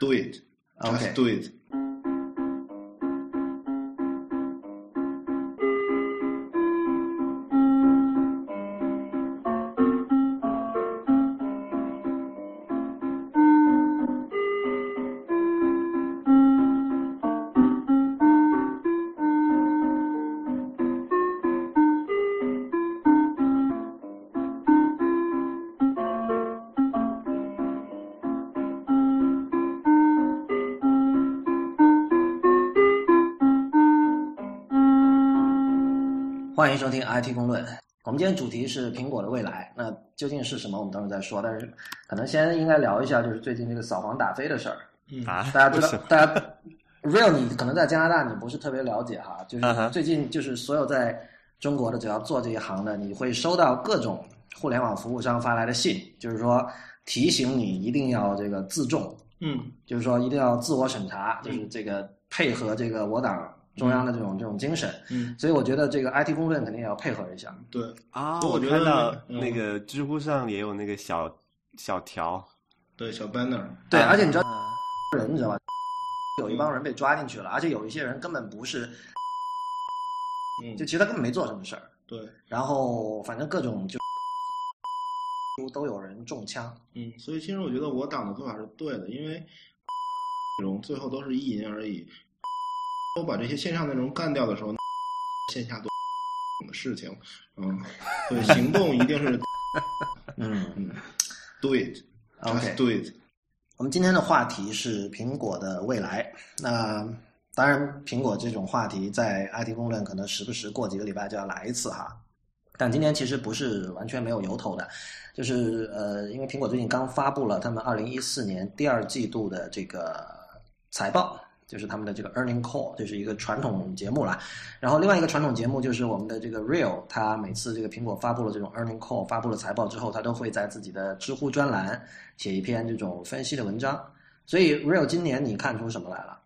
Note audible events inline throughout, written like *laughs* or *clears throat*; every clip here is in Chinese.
Do it. Just do it. 迎收听 IT 公论。我们今天主题是苹果的未来，那究竟是什么？我们等会儿再说。但是可能先应该聊一下，就是最近这个扫黄打非的事儿。嗯啊，大家知道大家 real 你可能在加拿大你不是特别了解哈，就是最近就是所有在中国的只要做这一行的，你会收到各种互联网服务商发来的信，就是说提醒你一定要这个自重，嗯就是说一定要自我审查，就是这个配合这个我党中央的这种这种精神。嗯，所以我觉得这个 IT 公论肯定也要配合一下。对，啊，我觉得看到嗯那个知乎上也有那个小小条，对，小 banner。对，啊而且你知道 *laughs* 人你知道吧？有一帮人被抓进去了，而且有一些人根本不是，嗯，就其实他根本没做什么事儿，对，然后反正各种就都有人中枪。嗯，所以其实我觉得我党的做法是对的，因为内 *laughs* 容最后都是意淫而已。都把这些线上内容干掉的时候，线下做的事情，嗯，所以行动一定是 *laughs* 嗯嗯，do it，just OK do it。我们今天的话题是苹果的未来。那当然，苹果这种话题在 IT 公论可能时不时过几个礼拜就要来一次哈。但今天其实不是完全没有由头的，就是呃，因为苹果最近刚发布了他们二零一四年第二季度的这个财报，就是他们的这个 earning call，这是一个传统节目啦。然后另外一个传统节目就是我们的这个 Real，它每次这个苹果发布了这种 earning call，发布了财报之后，它都会在自己的知乎专栏写一篇这种分析的文章。所以 Real 今年你看出什么来了？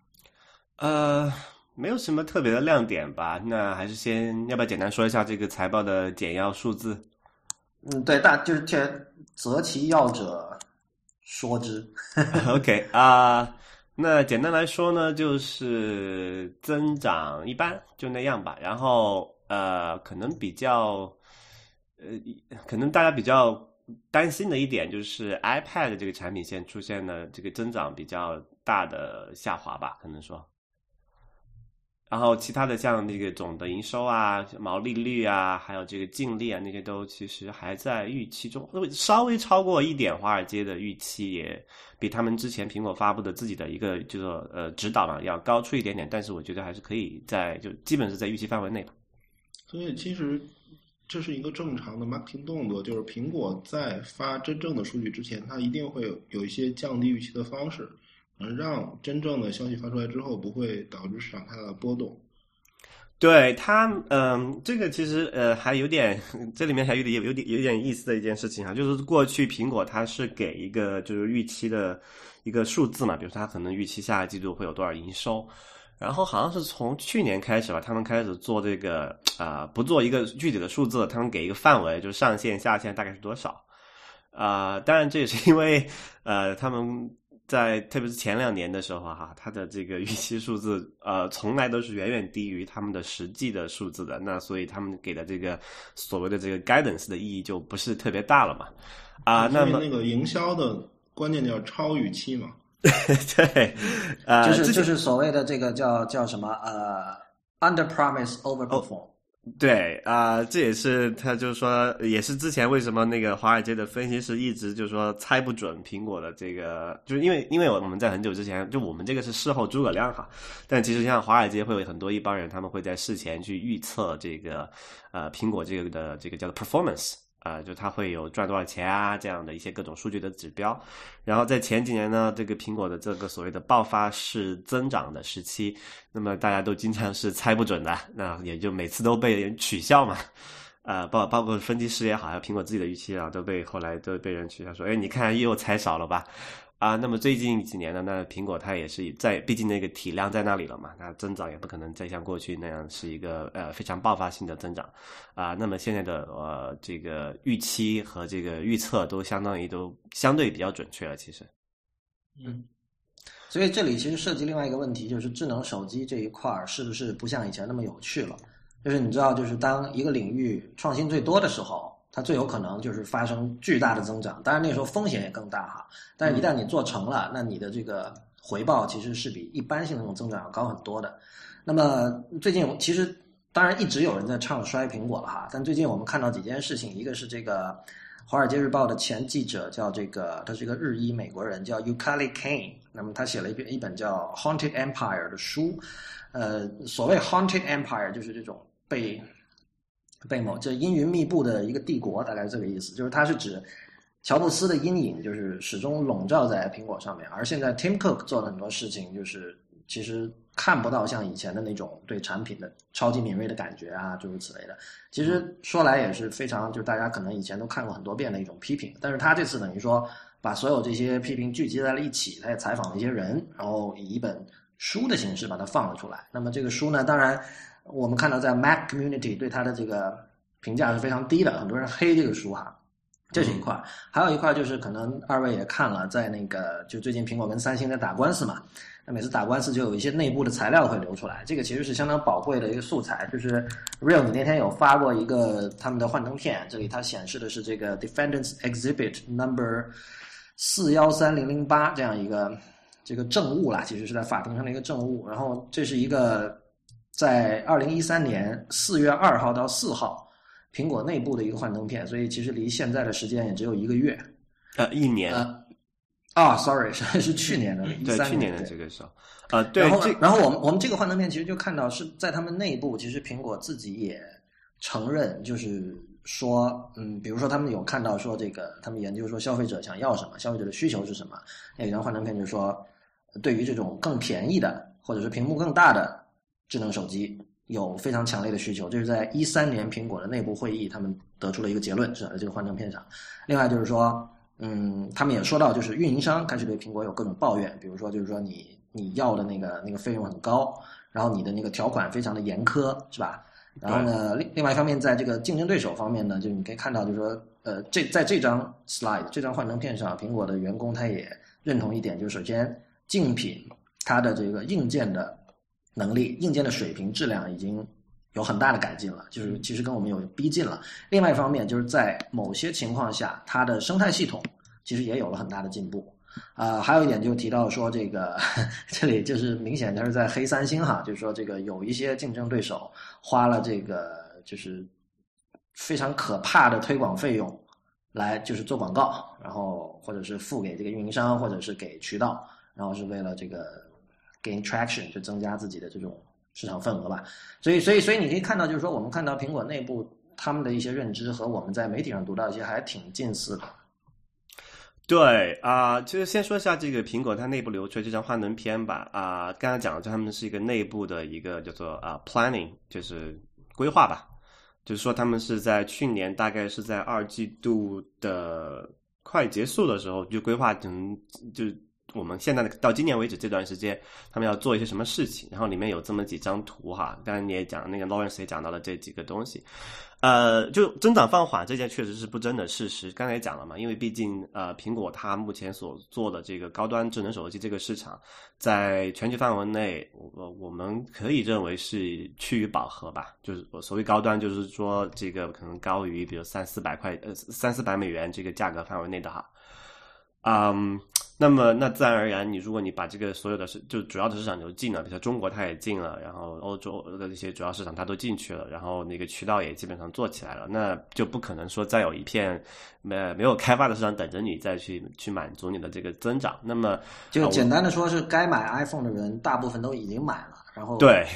呃，没有什么特别的亮点吧？那还是先要不要简单说一下这个财报的简要数字？嗯，对，大就是这择其要者说之。*laughs* OK 啊、那简单来说呢，就是增长一般，就那样吧。然后呃，可能比较呃，可能大家比较担心的一点就是 iPad 这个产品线出现了这个增长比较大的下滑吧，可能说。然后其他的像那个总的营收啊、毛利率啊，还有这个净利啊，那些都其实还在预期中，稍微超过一点华尔街的预期，也比他们之前苹果发布的自己的一个就是说呃指导嘛要高出一点点，但是我觉得还是可以在就基本是在预期范围内。所以其实这是一个正常的 marketing 动作，就是苹果在发真正的数据之前，它一定会有有一些降低预期的方式，嗯，让真正的消息发出来之后不会导致市场太大的波动。对它，嗯，这个其实呃还有点，这里面还有点有点有点意思的一件事情啊，就是过去苹果它是给一个就是预期的一个数字嘛，比如说它可能预期下一季度会有多少营收，然后好像是从去年开始吧，他们开始做这个啊、不做一个具体的数字，他们给一个范围，就是上限下限大概是多少，啊、当然这也是因为呃他们。在特别是前两年的时候哈，它的这个预期数字呃从来都是远远低于他们的实际的数字的，那所以他们给的这个所谓的这个 guidance 的意义就不是特别大了嘛。啊、那么那个营销的关键叫超预期嘛。*laughs* 对，呃，就是就是所谓的这个叫叫什么呃 under promise over perform。对啊、这也是他就是说，也是之前为什么那个华尔街的分析师一直就是说猜不准苹果的这个，就是因为因为我们在很久之前，就我们这个是事后诸葛亮哈，但其实像华尔街会有很多一帮人，他们会在事前去预测这个呃苹果这个的这个叫做 performance。啊、就它会有赚多少钱啊，这样的一些各种数据的指标。然后在前几年呢，这个苹果的这个所谓的爆发式增长的时期，那么大家都经常是猜不准的，那也就每次都被人取笑嘛。呃，包包括分析师也好，还有苹果自己的预期啊，都被后来都被人取笑说，哎，你看又猜少了吧？啊，那么最近几年呢，那苹果它也是在，毕竟那个体量在那里了嘛，它增长也不可能再像过去那样是一个呃非常爆发性的增长啊。那么现在的呃这个预期和这个预测都相当于都相对比较准确了，其实。嗯，所以这里其实涉及另外一个问题，就是智能手机这一块儿是不是不像以前那么有趣了？就是你知道，就是当一个领域创新最多的时候，它最有可能就是发生巨大的增长。当然那时候风险也更大哈。但是一旦你做成了，那你的这个回报其实是比一般性的那种增长要高很多的。那么最近其实当然一直有人在唱衰苹果了哈，但最近我们看到几件事情，一个是这个《华尔街日报》的前记者叫这个，他是一个日裔美国人，叫 Yukali Kane。那么他写了一本一本叫《Haunted Empire》的书。呃，所谓 Haunted Empire 就是这种。被被某这阴云密布的一个帝国，大概是这个意思，就是它是指乔布斯的阴影，就是始终笼罩在苹果上面。而现在 Tim Cook 做了很多事情，就是其实看不到像以前的那种对产品的超级敏锐的感觉啊，诸如此类的。其实说来也是非常，就是大家可能以前都看过很多遍的一种批评。但是他这次等于说把所有这些批评聚集在了一起，他也采访了一些人，然后以一本书的形式把它放了出来。那么这个书呢，当然。我们看到，在 Mac Community 对它的这个评价是非常低的，很多人黑这个书哈，这是一块。还有一块就是，可能二位也看了，在那个就最近苹果跟三星在打官司嘛，那每次打官司就有一些内部的材料会流出来，这个其实是相当宝贵的一个素材。就是 Real，你那天有发过一个他们的幻灯片，这里它显示的是这个 Defendants Exhibit Number 四幺三零零八这样一个这个证物啦，其实是在法庭上的一个证物。然后这是一个。在二零一三年四月二号到四号，苹果内部的一个幻灯片，所以其实离现在的时间也只有一个月，呃，一年。啊，sorry，是是去年的，对，去年的这个时候，啊，对。然后，然后我们我们这个幻灯片其实就看到是在他们内部，其实苹果自己也承认，就是说，嗯，比如说他们有看到说这个，他们研究说消费者想要什么，消费者的需求是什么，那张幻灯片就说，对于这种更便宜的或者是屏幕更大的。智能手机有非常强烈的需求，这是在一三年苹果的内部会议，他们得出了一个结论，是在这个幻灯片上。另外就是说，嗯，他们也说到，就是运营商开始对苹果有各种抱怨，比如说就是说你你要的那个那个费用很高，然后你的那个条款非常的严苛，是吧？然后呢，另另外一方面，在这个竞争对手方面呢，就你可以看到，就是说，呃，这在这张 slide 这张幻灯片上，苹果的员工他也认同一点，就是首先竞品它的这个硬件的。能力硬件的水平质量已经有很大的改进了，就是其实跟我们有逼近了。另外一方面，就是在某些情况下，它的生态系统其实也有了很大的进步。啊，还有一点就提到说，这个 *laughs* 这里就是明显他是在黑三星哈，就是说这个有一些竞争对手花了这个就是非常可怕的推广费用来就是做广告，然后或者是付给这个运营商，或者是给渠道，然后是为了这个。gain traction 就增加自己的这种市场份额吧，所以所以所以你可以看到，就是说我们看到苹果内部他们的一些认知和我们在媒体上读到一些还挺近似的。对啊，就是先说一下这个苹果它内部流出这张幻灯片吧啊，刚才讲了，他们是一个内部的一个叫做啊 planning，就是规划吧，就是说他们是在去年大概是在二季度的快结束的时候就规划成就。我们现在的到今年为止这段时间，他们要做一些什么事情？然后里面有这么几张图哈，刚才你也讲，那个 Lawrence 也讲到了这几个东西。呃，就增长放缓这件确实是不争的事实。刚才也讲了嘛，因为毕竟呃，苹果它目前所做的这个高端智能手机这个市场，在全球范围内，我我们可以认为是趋于饱和吧。就是所谓高端，就是说这个可能高于比如三四百块呃三四百美元这个价格范围内的哈。嗯，那么那自然而然，你如果你把这个所有的市就主要的市场都进了，比如中国它也进了，然后欧洲的一些主要市场它都进去了，然后那个渠道也基本上做起来了，那就不可能说再有一片没没有开发的市场等着你再去去满足你的这个增长。那么就简单的说，是该买 iPhone 的人大部分都已经买了，然后对。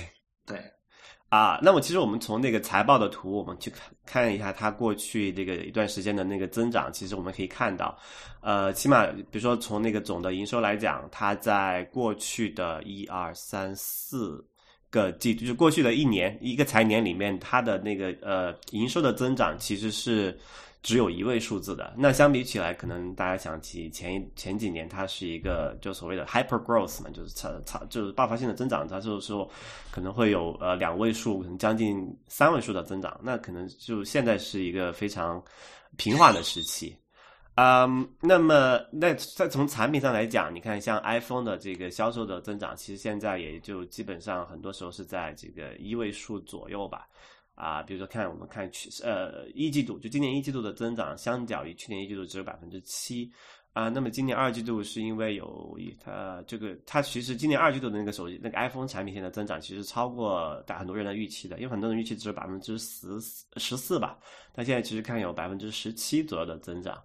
啊，那么其实我们从那个财报的图，我们去看看一下它过去这个一段时间的那个增长，其实我们可以看到，呃，起码比如说从那个总的营收来讲，它在过去的一二三四个季度，就是过去的一年一个财年里面，它的那个呃营收的增长其实是。只有一位数字的，那相比起来，可能大家想起前前几年，它是一个就所谓的 hyper growth 嘛，就是超超就是爆发性的增长，它就是说可能会有呃两位数，可能将近三位数的增长，那可能就现在是一个非常平缓的时期嗯，那么那再从产品上来讲，你看像 iPhone 的这个销售的增长，其实现在也就基本上很多时候是在这个一位数左右吧。啊，比如说看我们看去呃一季度，就今年一季度的增长，相较于去年一季度只有百分之七。啊，那么今年二季度是因为有它这个，它其实今年二季度的那个手机那个 iPhone 产品线的增长，其实超过大很多人的预期的，因为很多人预期只有百分之十十四吧，但现在其实看有百分之十七左右的增长，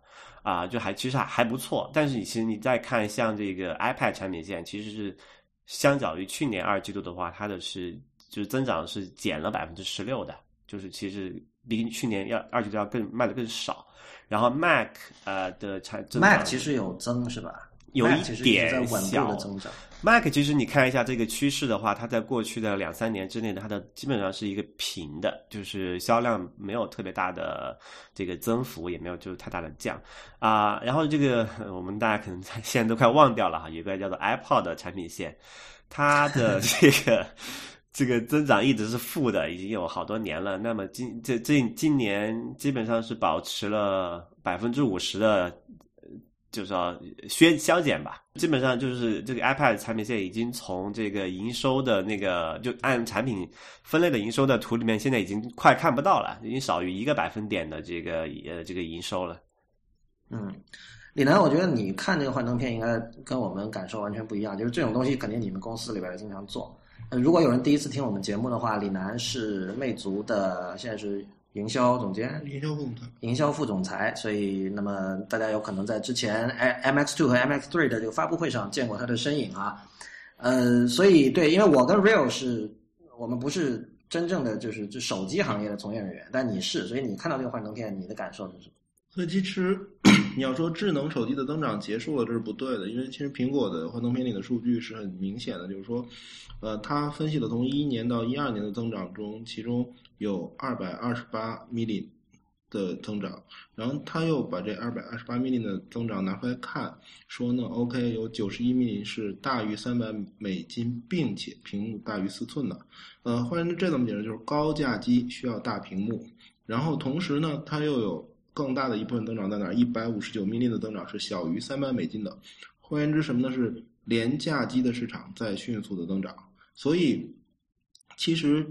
啊，就还其实还还不错。但是你其实你再看像这个 iPad 产品线，其实是相较于去年二季度的话，它的是就是增长是减了百分之十六的，就是其实比去年要二季度要更卖的更少。然后 Mac 呃的产，Mac 其实有增是吧？有一点小的增长。Mac 其实你看一下这个趋势的话，它在过去的两三年之内，它的基本上是一个平的，就是销量没有特别大的这个增幅，也没有就是太大的降啊。然后这个我们大家可能现在都快忘掉了哈，有一个叫做 iPod 的产品线，它的这个。这个增长一直是负的，已经有好多年了。那么今这这今年基本上是保持了百分之五十的，就是说削削减吧。基本上就是这个 iPad 产品线已经从这个营收的那个就按产品分类的营收的图里面，现在已经快看不到了，已经少于一个百分点的这个呃这个营收了。嗯，李楠，我觉得你看这个幻灯片应该跟我们感受完全不一样，就是这种东西肯定你们公司里边经常做。如果有人第一次听我们节目的话，李楠是魅族的，现在是营销总监，营销副总裁，营销副总裁。所以，那么大家有可能在之前 M X Two 和 M X Three 的这个发布会上见过他的身影啊。呃，所以对，因为我跟 Real 是我们不是真正的就是就手机行业的从业人员，但你是，所以你看到这个幻灯片，你的感受是什么？所以其实你要说智能手机的增长结束了，这是不对的，因为其实苹果的幻灯片里的数据是很明显的，就是说，呃，它分析了从一一年到一二年的增长中，其中有二百二十八 million 的增长，然后他又把这二百二十八 million 的增长拿出来看，说呢，OK，有九十一 million 是大于三百美金，并且屏幕大于四寸的，呃，换言之，这怎么解释？就是高价机需要大屏幕，然后同时呢，它又有。更大的一部分增长在哪？一百五十九命令的增长是小于三百美金的。换言之，什么呢？是廉价机的市场在迅速的增长。所以，其实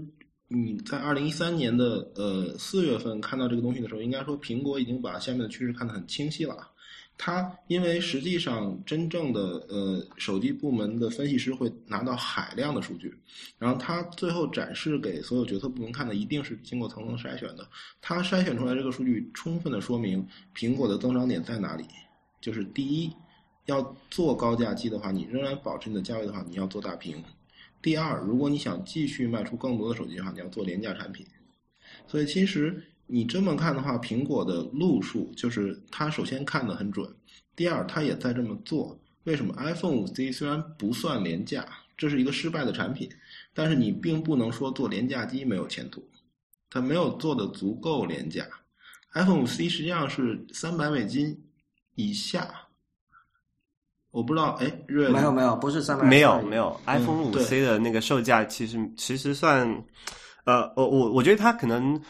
你在二零一三年的呃四月份看到这个东西的时候，应该说苹果已经把下面的趋势看得很清晰了。它因为实际上真正的呃手机部门的分析师会拿到海量的数据，然后他最后展示给所有决策部门看的一定是经过层层筛选的。他筛选出来这个数据，充分的说明苹果的增长点在哪里。就是第一，要做高价机的话，你仍然保持你的价位的话，你要做大屏。第二，如果你想继续卖出更多的手机的话，你要做廉价产品。所以其实。你这么看的话，苹果的路数就是它首先看得很准，第二它也在这么做。为什么 iPhone 五 C 虽然不算廉价，这是一个失败的产品，但是你并不能说做廉价机没有前途，它没有做的足够廉价。iPhone 五 C 实际上是三百美金以下，我不知道，哎，没有没有，不是三百，没有没有，iPhone 五 C 的那个售价其实其实算，呃，我我我觉得它可能。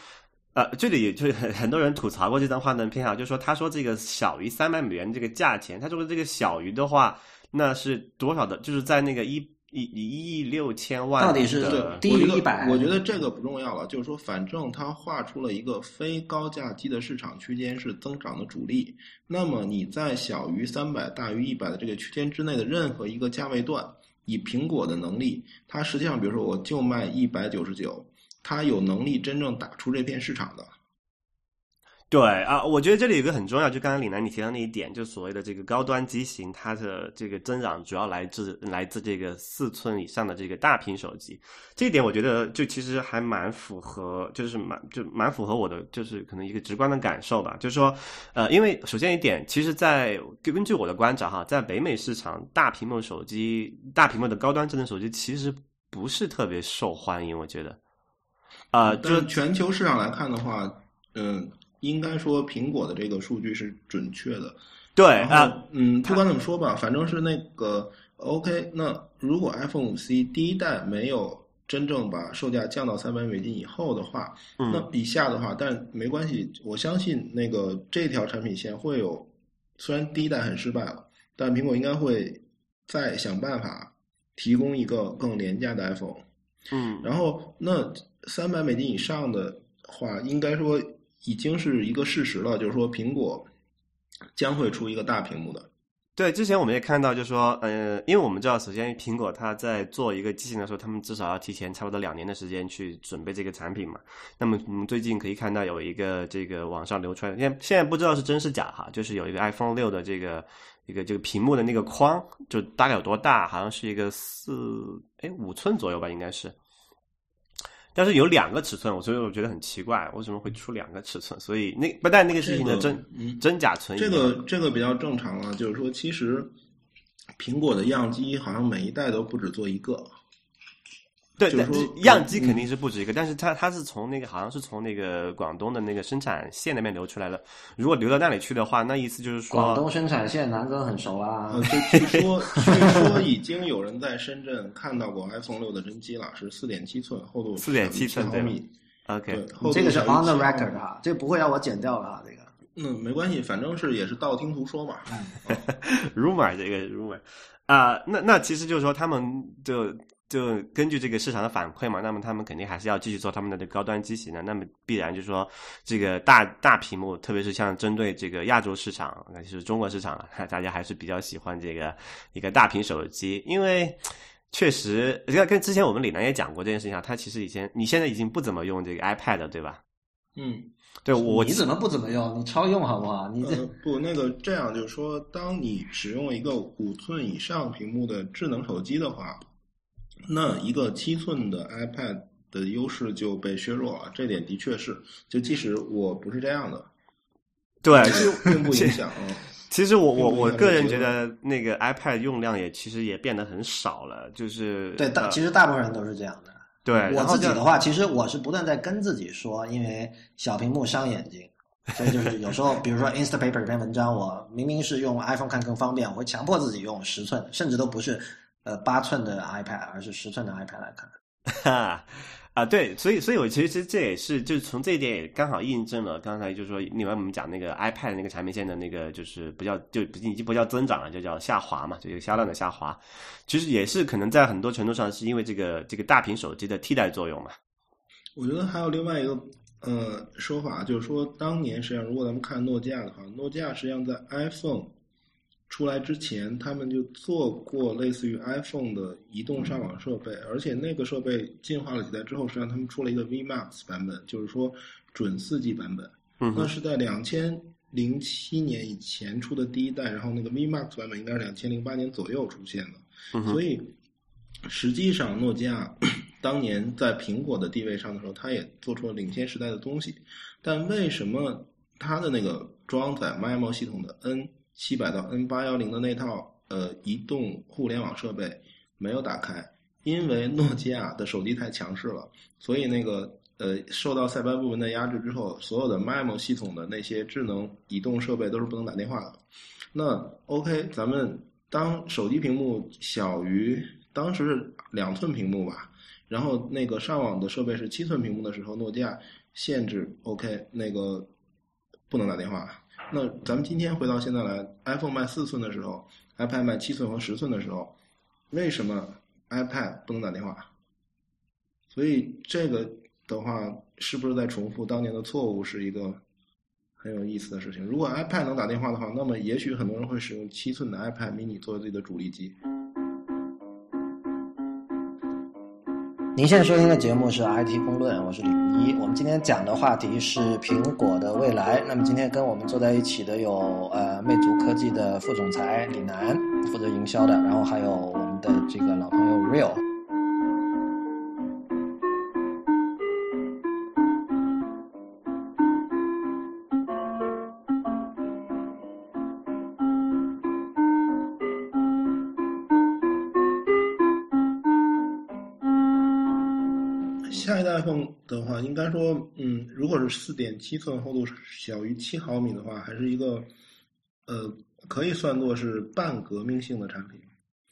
呃，这里也就是很很多人吐槽过这张幻灯片啊，就是说他说这个小于三百美元这个价钱，他说这个小于的话，那是多少的？就是在那个一一一亿六千万，到底是低于一百？我觉得这个不重要了，就是说反正他画出了一个非高价机的市场区间是增长的主力，那么你在小于三百、大于一百的这个区间之内的任何一个价位段，以苹果的能力，它实际上比如说我就卖一百九十九。他有能力真正打出这片市场的，对啊，我觉得这里有个很重要，就刚刚李楠你提到那一点，就所谓的这个高端机型，它的这个增长主要来自来自这个四寸以上的这个大屏手机，这一点我觉得就其实还蛮符合，就是蛮就蛮符合我的，就是可能一个直观的感受吧，就是说，呃，因为首先一点，其实，在根据我的观察哈，在北美市场，大屏幕手机、大屏幕的高端智能手机其实不是特别受欢迎，我觉得。啊，就全球市场来看的话，嗯，应该说苹果的这个数据是准确的。对啊，嗯，不管怎么说吧，反正是那个 OK。那如果 iPhone 五 C 第一代没有真正把售价降到三百美金以后的话，那以下的话，但没关系，我相信那个这条产品线会有虽然第一代很失败了，但苹果应该会再想办法提供一个更廉价的 iPhone。嗯，然后那三百美金以上的话，应该说已经是一个事实了，就是说苹果将会出一个大屏幕的。对，之前我们也看到，就是说，呃，因为我们知道，首先苹果它在做一个机型的时候，他们至少要提前差不多两年的时间去准备这个产品嘛。那么我们最近可以看到有一个这个网上流传，现现在不知道是真是假哈，就是有一个 iPhone 六的这个一个这个屏幕的那个框，就大概有多大？好像是一个四哎五寸左右吧，应该是。但是有两个尺寸，我所以我觉得很奇怪，为什么会出两个尺寸？所以那不但那个事情的真、嗯真假存疑。这个这个比较正常了，就是说，其实苹果的样机好像每一代都不止做一个。对，就是说对样机肯定是不止一个，但是它它是从那个好像是从那个广东的那个生产线那边流出来的。如果流到那里去的话，那意思就是说，广东生产线南哥很熟啊据说据说已经有人在深圳看到过 iPhone 六的真机了，是四点七寸，厚度四点七寸对毫米。OK，这个是 on the 7毫米 record 哈，这个不会让我剪掉了哈，这个。嗯，没关系，反正是也是道听途说嘛。*laughs* rumor 这个 rumor 啊、那那其实就是说，他们就就根据这个市场的反馈嘛，那么他们肯定还是要继续做他们的这高端机型的。那么必然就是说，这个大大屏幕，特别是像针对这个亚洲市场，那就是中国市场了，大家还是比较喜欢这个一个大屏手机，因为。确实，你看跟之前我们李楠也讲过这件事情啊，他其实以前你现在已经不怎么用这个 iPad 对吧？嗯，对我你怎么不怎么用？你超用好不好？你这呃，不，那个这样就是说，当你使用一个五寸以上屏幕的智能手机的话，那一个七寸的 iPad 的优势就被削弱了。这点的确是，就即使我不是这样的，对，并不影响。*laughs* 嗯其实我我我个人觉得那个 iPad 用量也其实也变得很少了，就是对大，呃其实大部分人都是这样的。对，我自己的话，其实我是不断在跟自己说，因为小屏幕伤眼睛，*laughs* 所以就是有时候，比如说 Instapaper 这篇文章，我明明是用 iPhone 看更方便，我会强迫自己用十寸，甚至都不是呃八寸的 iPad，而是十寸的 iPad 来看。哈啊，对，所以所以我其实这也是就是从这一点也刚好印证了刚才就是说另外我们讲那个 iPad 那个产品线的那个就是不叫就已经不叫增长了，就叫下滑嘛，就一个销量的下滑，其实也是可能在很多程度上是因为这个这个大屏手机的替代作用嘛。我觉得还有另外一个呃说法，就是说，当年实际上如果咱们看诺基亚的话，诺基亚实际上在 iPhone 出来之前，他们就做过类似于 iPhone 的移动上网设备，而且那个设备进化了几代之后，实际上他们出了一个 VMAX 版本，就是说准四 G 版本。嗯，那是在两千零七年以前出的第一代，然后那个 VMAX 版本应该是两千零八年左右出现的。嗯所以实际上，诺基亚 *clears throat* 当年在苹果的地位上的时候，它也做出了领先时代的东西。但为什么它的那个装载 MIMO 系统的 N 七百到 N 八幺零的那套呃移动互联网设备没有打开？因为诺基亚的手机太强势了，所以那个呃受到塞班部门的压制之后，所有的 MIMO 系统的那些智能移动设备都是不能打电话的。那 OK，咱们当手机屏幕小于当时是两寸屏幕吧，然后那个上网的设备是七寸屏幕的时候，诺基亚限制 OK 那个不能打电话。那咱们今天回到现在来，iPhone 卖四寸的时候，iPad 卖七寸和十寸的时候，为什么 iPad 不能打电话？所以这个的话，是不是在重复当年的错误，是一个很有意思的事情。如果 iPad 能打电话的话，那么也许很多人会使用七寸的 iPad mini 作为自己的主力机。您现在收听的节目是 IT 公论，我是李一。我们今天讲的话题是苹果的未来。那么今天跟我们坐在一起的有呃魅族科技的副总裁李楠，负责营销的，然后还有我们的这个老朋友 Real。iPhone 的话，应该说，嗯，如果是四点七寸厚度小于七毫米的话，还是一个，呃，可以算作是半革命性的产品。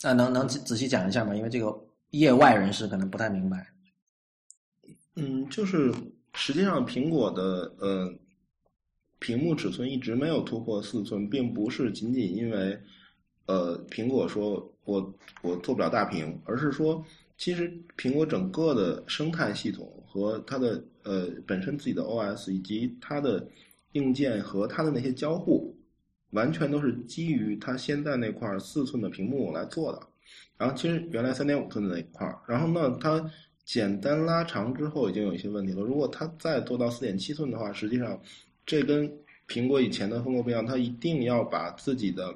那、能能仔仔细讲一下吗？因为这个业外人士可能不太明白。嗯，就是实际上苹果的呃屏幕尺寸一直没有突破四寸，并不是仅仅因为呃苹果说我我做不了大屏，而是说其实苹果整个的生态系统和它的呃本身自己的 OS 以及它的硬件和它的那些交互，完全都是基于它现在那块四寸的屏幕来做的。然后其实原来三点五寸的那一块儿，然后呢它简单拉长之后已经有一些问题了。如果它再做到四点七寸的话，实际上这跟苹果以前的风格不一样，它一定要把自己的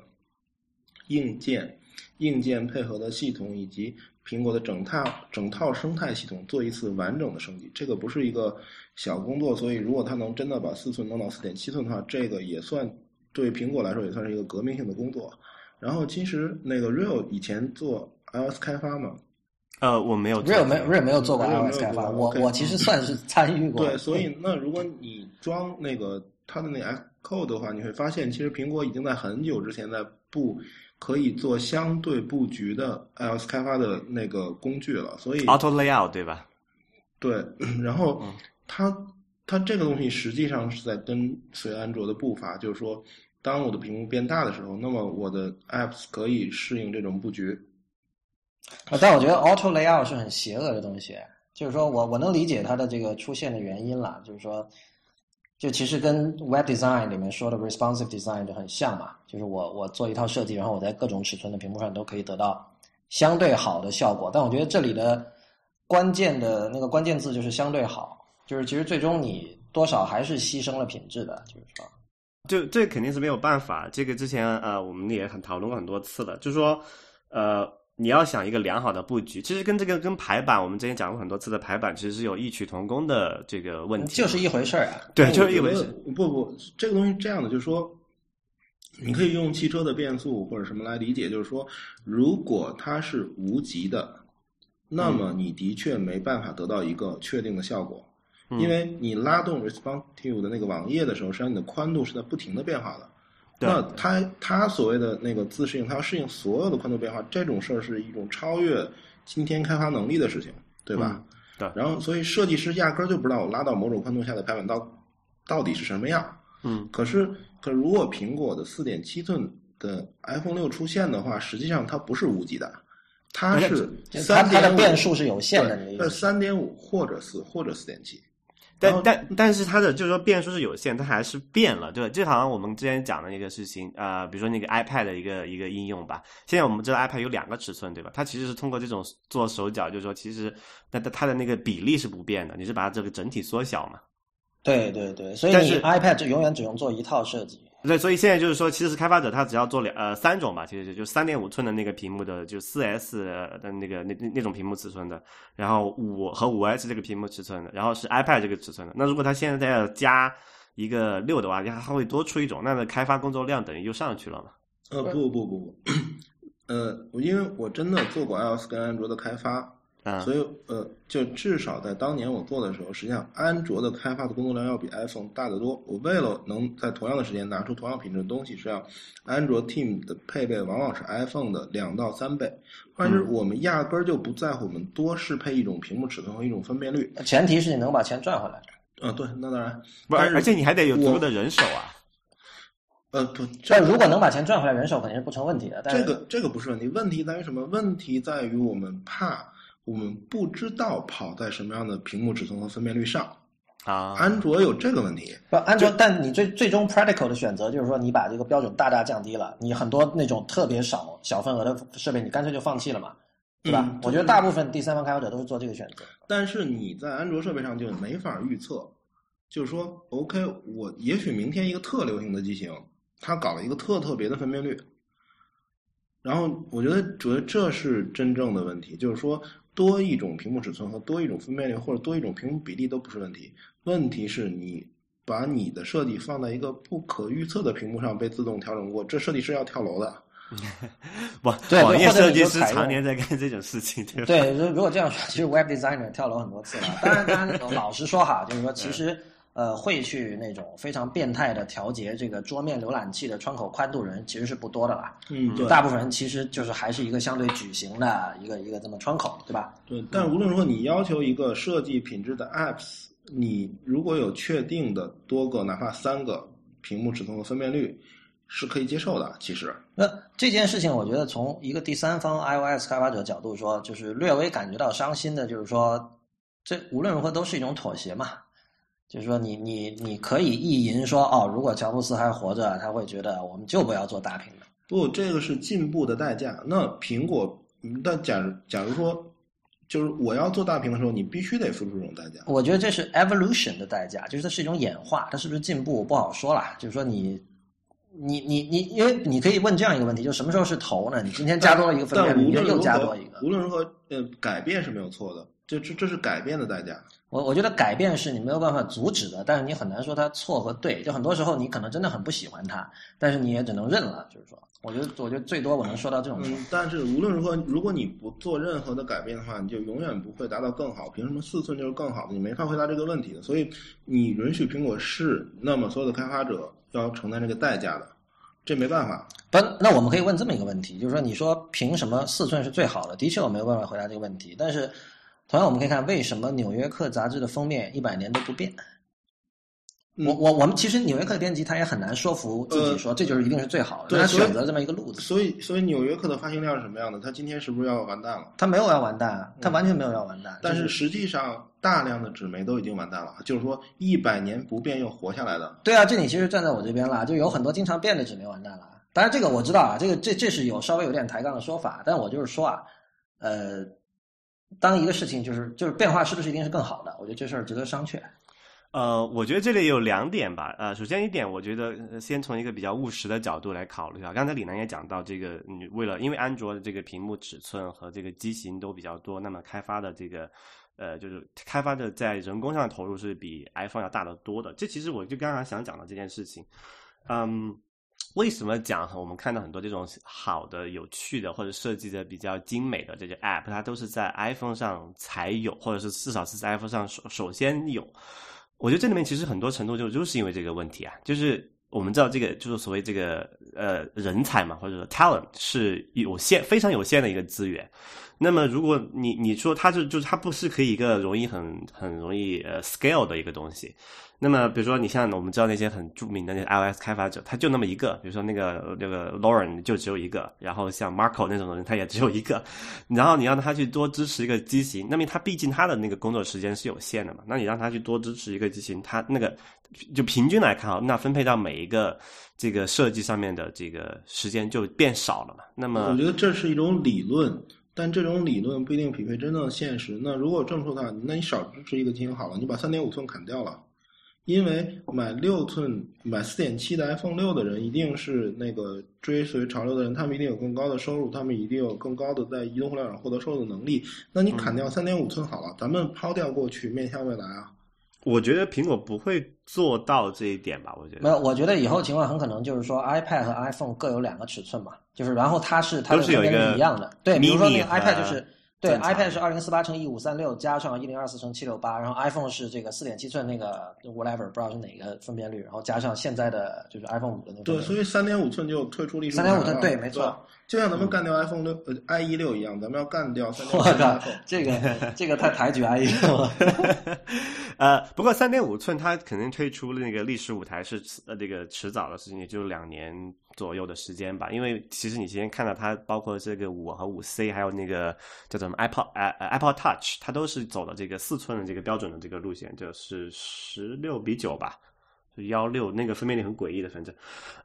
硬件、硬件配合的系统以及苹果的整套整套生态系统做一次完整的升级。这个不是一个小工作，所以如果它能真的把四寸弄到四点七寸的话，这个也算对苹果来说也算是一个革命性的工作。然后其实那个 Real 以前做 iOS 开发嘛，呃，我没有做 Real 没 Real 没有做过 iOS 开发，我我其实算是参与过。对，所以那如果你装那个它的那个 Xcode 的话，你会发现其实苹果已经在很久之前在布可以做相对布局的 iOS 开发的那个工具了，所以 Auto Layout 对吧？对，*clears throat* 然后嗯它它这个东西实际上是在跟随安卓的步伐，就是说，当我的屏幕变大的时候，那么我的 apps 可以适应这种布局。啊但我觉得 Auto Layout 是很邪恶的东西，就是说我我能理解它的这个出现的原因了，就是说，就其实跟 Web Design 里面说的 Responsive Design 就很像嘛，就是我我做一套设计，然后我在各种尺寸的屏幕上都可以得到相对好的效果。但我觉得这里的关键的那个关键字就是相对好，就是其实最终你多少还是牺牲了品质的，就是说。就这肯定是没有办法，这个之前呃我们也很讨论过很多次了，就是说呃你要想一个良好的布局，其实跟这个跟排版我们之前讲过很多次的排版其实是有异曲同工的这个问题，就是一回事儿啊。对，就是一回事。不不，这个东西是这样的，就是说，你可以用汽车的变速或者什么来理解，就是说，如果它是无极的，那么嗯你的确没办法得到一个确定的效果，嗯因为你拉动 responsive 的那个网页的时候，实际上你的宽度是在不停的变化的。对那它它所谓的那个自适应，它要适应所有的宽度变化，这种事儿是一种超越今天开发能力的事情，对吧？嗯对然后，所以设计师压根儿就不知道我拉到某种宽度下的排版到到底是什么样。嗯可是，可如果苹果的四点七寸的 iPhone 六出现的话，实际上它不是无极的，它是三它的点变数是有限的，你的对，它意思是？三点五或者四或者四点七。但但但是它的就是说变数是有限，它还是变了，对吧？就好像我们之前讲的那个事情，呃，比如说那个 iPad 的一个一个应用吧。现在我们知道 iPad 有两个尺寸，对吧？它其实是通过这种做手脚，就是说其实它的它的那个比例是不变的，你是把它这个整体缩小嘛？对对对，所以 iPad 就永远只用做一套设计。对，所以现在就是说，其实开发者他只要做两呃三种吧，其实就就三点五寸的那个屏幕的，就四 S 的那个那那那种屏幕尺寸的，然后五和五 S 这个屏幕尺寸的，然后是 iPad 这个尺寸的。那如果他现在要加一个六的话，他还会多出一种，那的开发工作量等于就上去了嘛？呃，不不不不，呃，我因为我真的做过 iOS 跟安卓的开发，啊、所以呃，就至少在当年我做的时候，实际上安卓的开发的工作量要比 iPhone 大得多。我为了能在同样的时间拿出同样品质的东西，实际上安卓 team 的配备往往是 iPhone 的两到三倍。换言之，我们压根儿就不在乎我们多适配一种屏幕尺寸和一种分辨率。前提是你能把钱赚回来。啊、对，那当然，不，而且你还得有足够我的人手啊。呃不，但如果能把钱赚回来，人手肯定是不成问题的。但是这个这个不是问题，问题在于什么？问题在于我们怕我们不知道跑在什么样的屏幕尺寸和分辨率上。啊，安卓有这个问题，不安卓，但你最最终 practical 的选择就是说，你把这个标准大大降低了，你很多那种特别少小份额的设备，你干脆就放弃了嘛，对吧？嗯我觉得大部分第三方开发者都是做这个选择。但是你在安卓设备上就没法预测，就是说，OK，我也许明天一个特流行的机型，它搞了一个特特别的分辨率，然后我觉得，觉得这是真正的问题，就是说，多一种屏幕尺寸和多一种分辨率，或者多一种屏幕比例都不是问题，问题是你把你的设计放在一个不可预测的屏幕上被自动调整过，这设计师要跳楼的。*laughs* 不，对网页设计师常年在干这种事情，对吧？对，如如果这样说，其实 web designer 跳楼很多次了。当然，当然，老实说哈，就是说，其实呃，会去那种非常变态的调节这个桌面浏览器的窗口宽度人，其实是不多的啦。嗯，对。大部分人其实就是还是一个相对矩形的一个一个这么窗口，对吧？对，但无论如何，你要求一个设计品质的 apps，你如果有确定的多个，哪怕三个屏幕尺寸和分辨率是可以接受的。其实，那这件事情，我觉得从一个第三方 iOS 开发者角度说，就是略微感觉到伤心的，就是说，这无论如何都是一种妥协嘛。就是说你，你你可以意淫说，哦，如果乔布斯还活着，他会觉得我们就不要做大屏的。不，这个是进步的代价。那苹果，但假如假如说，就是我要做大屏的时候，你必须得付出这种代价。我觉得这是 evolution 的代价，就是它是一种演化，它是不是进步不好说了。就是说你，你你你，因为你可以问这样一个问题，就什么时候是头呢？你今天加多了一个分辨率，明天又加多一个。无论如何，呃，改变是没有错的，这这这是改变的代价。我我觉得改变是你没有办法阻止的，但是你很难说它错和对。就很多时候你可能真的很不喜欢它，但是你也只能认了。就是说，我觉得我觉得最多我能说到这种。嗯，但是无论如何，如果你不做任何的改变的话，你就永远不会达到更好。凭什么四寸就是更好的？你没法回答这个问题的。所以你允许苹果试，那么所有的开发者要承担这个代价的，这没办法。不，那我们可以问这么一个问题，就是说，你说凭什么四寸是最好的？的确我没有办法回答这个问题，但是。同样，我们可以看为什么《纽约客》杂志的封面一百年都不变。我我我们其实《纽约客》编辑他也很难说服自己说这就是一定是最好的，他选择这么一个路子。所以，所以《纽约客》的发行量是什么样的？他今天是不是要完蛋了？他没有要完蛋，他完全没有要完蛋。但是实际上，大量的纸媒都已经完蛋了。就是说，一百年不变又活下来的。对啊，这里其实站在我这边了，就有很多经常变的纸媒完蛋了。当然，这个我知道啊，这个这这是有稍微有点抬杠的说法，但我就是说啊，呃。当一个事情就是就是变化是不是一定是更好的？我觉得这事儿值得商榷。呃，我觉得这里有两点吧。呃，首先一点，我觉得先从一个比较务实的角度来考虑啊。刚才李楠也讲到，这个你为了因为安卓的这个屏幕尺寸和这个机型都比较多，那么开发的这个呃，就是开发的在人工上投入是比 iPhone 要大得多的。这其实我就刚刚想讲的这件事情，嗯。*tsk* 为什么讲我们看到很多这种好的、有趣的或者设计的比较精美的这些 App，它都是在 iPhone 上才有，或者是至少是在 iPhone 上首首先有？我觉得这里面其实很多程度就就是因为这个问题啊，就是我们知道这个就是所谓这个呃人才嘛，或者说 talent 是有限、非常有限的一个资源。那么如果你你说它就就是它不是可以一个容易很很容易呃 scale 的一个东西。那么，比如说，你像我们知道那些很著名的那些 iOS 开发者，他就那么一个。比如说那个那个 Lauren 就只有一个，然后像 Marco 那种人，他也只有一个。*laughs* 然后你让他去多支持一个机型，那么他毕竟他的那个工作时间是有限的嘛。那你让他去多支持一个机型，他那个就平均来看啊，那分配到每一个这个设计上面的这个时间就变少了嘛。那么，我觉得这是一种理论，但这种理论不一定匹配真正的现实。那如果这么说的话，那你少支持一个机型好了，你把三点五寸砍掉了。因为买六寸、买四点七的 iPhone 六的人，一定是那个追随潮流的人，他们一定有更高的收入，他们一定有更高的在移动互联网上获得收入的能力。那你砍掉三点五寸好了，咱们抛掉过去，面向未来啊。我觉得苹果不会做到这一点吧？我觉得没有，我觉得以后情况很可能就是说，iPad 和 iPhone 各有两个尺寸嘛，就是然后它是它的分辨率一样的，对，比如说那个 iPad 就是。对，iPad 是二零四八乘一五三六加上一零二四乘七六八，然后 iPhone 是这个四点七寸那个 whatever 不知道是哪个分辨率，然后加上现在的就是 iPhone 五的那个。对，所以三点五寸就退出历史。三点五寸对，没错，就像咱们干掉 iPhone 六呃 i 一六一样，咱们要干掉三点五 *laughs* 寸。这个这个太抬举 *laughs* i 一六了。*laughs* 呃，不过三点五寸它肯定退出那个历史舞台是呃这个迟早的事情，也就两年。左右的时间吧，因为其实你今天看到它，包括这个五和五 C，还有那个叫什么 Apple 呃 Apple Touch，它都是走的这个四寸的这个标准的这个路线，就是十六比九吧，是幺六，那个分辨率很诡异的，反正，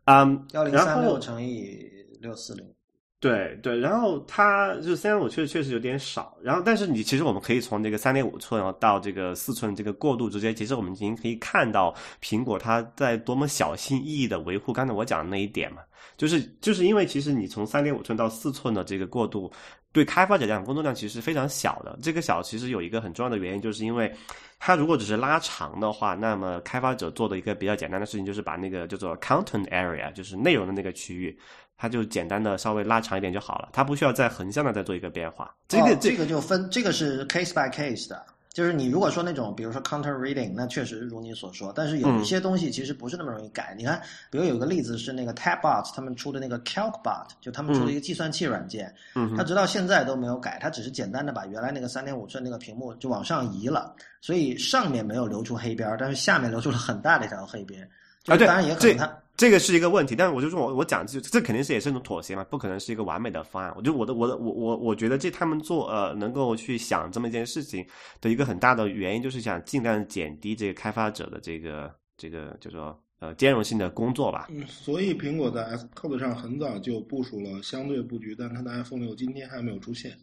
嗯，幺零三六乘以六四零。对对，然后它就是三点五，确实确实有点少。然后，但是你其实我们可以从这个三点五寸到这个四寸这个过渡之间，其实我们已经可以看到苹果它在多么小心翼翼的维护刚才我讲的那一点嘛，就是就是因为其实你从三点五寸到四寸的这个过渡，对开发者来讲工作量其实是非常小的。这个小其实有一个很重要的原因，就是因为它如果只是拉长的话，那么开发者做的一个比较简单的事情就是把那个叫做 content area，就是内容的那个区域。它就简单的稍微拉长一点就好了，它不需要再横向的再做一个变化。这个这个就分，这个是 case by case 的，就是你如果说那种，比如说 content reading，那确实如你所说，但是有一些东西其实不是那么容易改。你看，比如有个例子是那个 Tabbot 他们出的那个 CalcBot，就他们出的一个计算器软件，嗯它直到现在都没有改，它只是简单的把原来那个三点五寸那个屏幕就往上移了，所以上面没有留出黑边，但是下面留出了很大的一条黑边。就啊，对当然也，可能它这个是一个问题，但是我就说我我讲就这肯定是也是一种妥协嘛，不可能是一个完美的方案。我就我的我的我我我觉得这他们做呃能够去想这么一件事情的一个很大的原因，就是想尽量减低这个开发者的这个这个就说呃兼容性的工作吧。嗯，所以苹果在 S Code 上很早就部署了相对布局，但它的 iPhone 六今天还没有出现。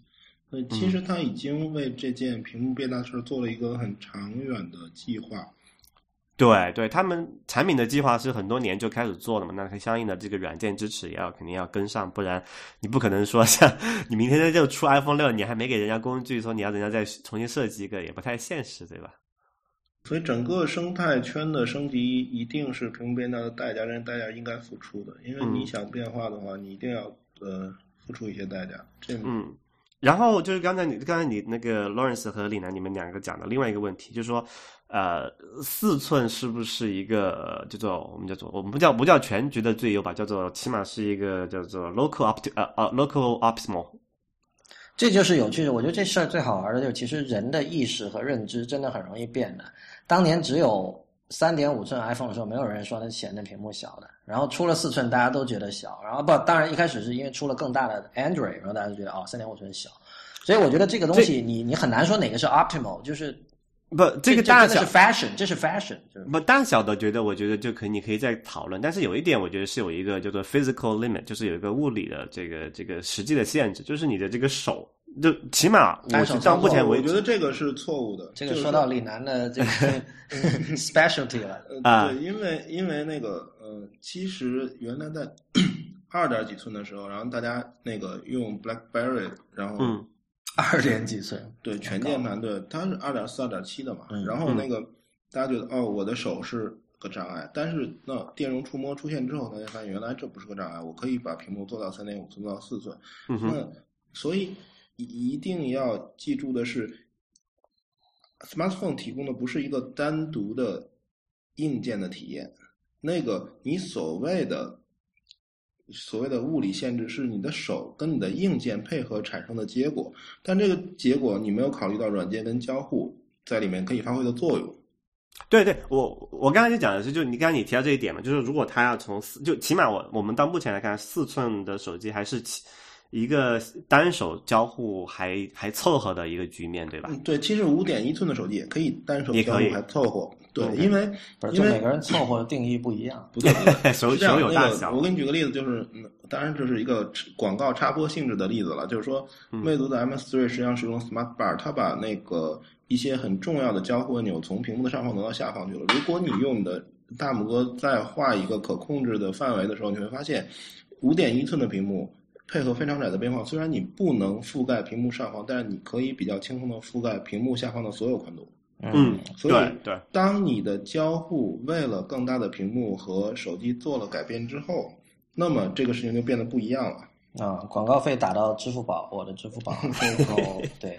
那其实它已经为这件屏幕变大事做了一个很长远的计划。对对，他们产品的计划是很多年就开始做了嘛，那相应的这个软件支持也要肯定要跟上，不然你不可能说像 *laughs* 你明天就出 iPhone 六，你还没给人家工具，说你要人家再重新设计一个，也不太现实，对吧？所以整个生态圈的升级一定是屏幕变大的代价，这代价应该付出的。因为你嗯想变化的话，你一定要呃付出一些代价。这嗯，然后就是刚才你刚才你那个 Lawrence 和李楠你们两个讲的另外一个问题，就是说，呃，四寸是不是一个呃叫做我们叫做我们不叫不叫全局的最优吧，叫做起码是一个叫做 local opt 呃呃 local optimal。这就是有趣的。我觉得这事儿最好玩的就是，其实人的意识和认知真的很容易变的。当年只有三点五寸 iPhone 的时候，没有人说它显得屏幕小的。然后出了四寸，大家都觉得小。然后不，当然一开始是因为出了更大的 Android，然后大家就觉得哦，三点五寸小。所以我觉得这个东西你你很难说哪个是 optimal，就是不，这个大小是 fashion，这是 fashion，不大小的，觉得我觉得就可以，你可以再讨论。但是有一点，我觉得是有一个叫做 physical limit，就是有一个物理的这个这个实际的限制，就是你的这个手，就起码我是到目前我为止，觉得这个是错误的。这个就说到李楠的这个 *laughs* specialty 了。呃，啊对，因为因为那个呃，其实原来在 *coughs* 二点几寸的时候，然后大家那个用 BlackBerry，然后、嗯 *laughs* 二点几寸，对全键盘，对，它是二点四、二点七的嘛，嗯然后那个大家觉得哦，我的手是个障碍，但是那电容触摸出现之后，大家发现原来这不是个障碍，我可以把屏幕做到三点五寸到四寸，嗯，那所以一一定要记住的是，smartphone 提供的不是一个单独的硬件的体验，那个你所谓的所谓的物理限制是你的手跟你的硬件配合产生的结果，但这个结果你没有考虑到软件跟交互在里面可以发挥的作用。对对，我我刚才就讲的是，就你刚才你提到这一点嘛，就是如果他要从四，就起码我我们到目前来看，四寸的手机还是起一个单手交互还还凑合的一个局面，对吧？嗯，对，其实五点一寸的手机也可以单手也可以交互还凑合，对，因为，因为每个人凑合的定义不一样。不对，*laughs* 手是这样手有大小那个，我给你举个例子，就是，嗯，当然这是一个广告插播性质的例子了，就是说，嗯魅族的 M3 实际上是用 Smart Bar，它把那个一些很重要的交互按钮从屏幕的上方挪到下方去了。如果你用你的大拇哥再画一个可控制的范围的时候，你会发现，五点一寸的屏幕配合非常窄的边框，虽然你不能覆盖屏幕上方，但是你可以比较轻松的覆盖屏幕下方的所有宽度。嗯，所以对对，当你的交互为了更大的屏幕和手机做了改变之后，那么这个事情就变得不一样了。啊，广告费打到支付宝，我的支付宝，然 *laughs* 后对，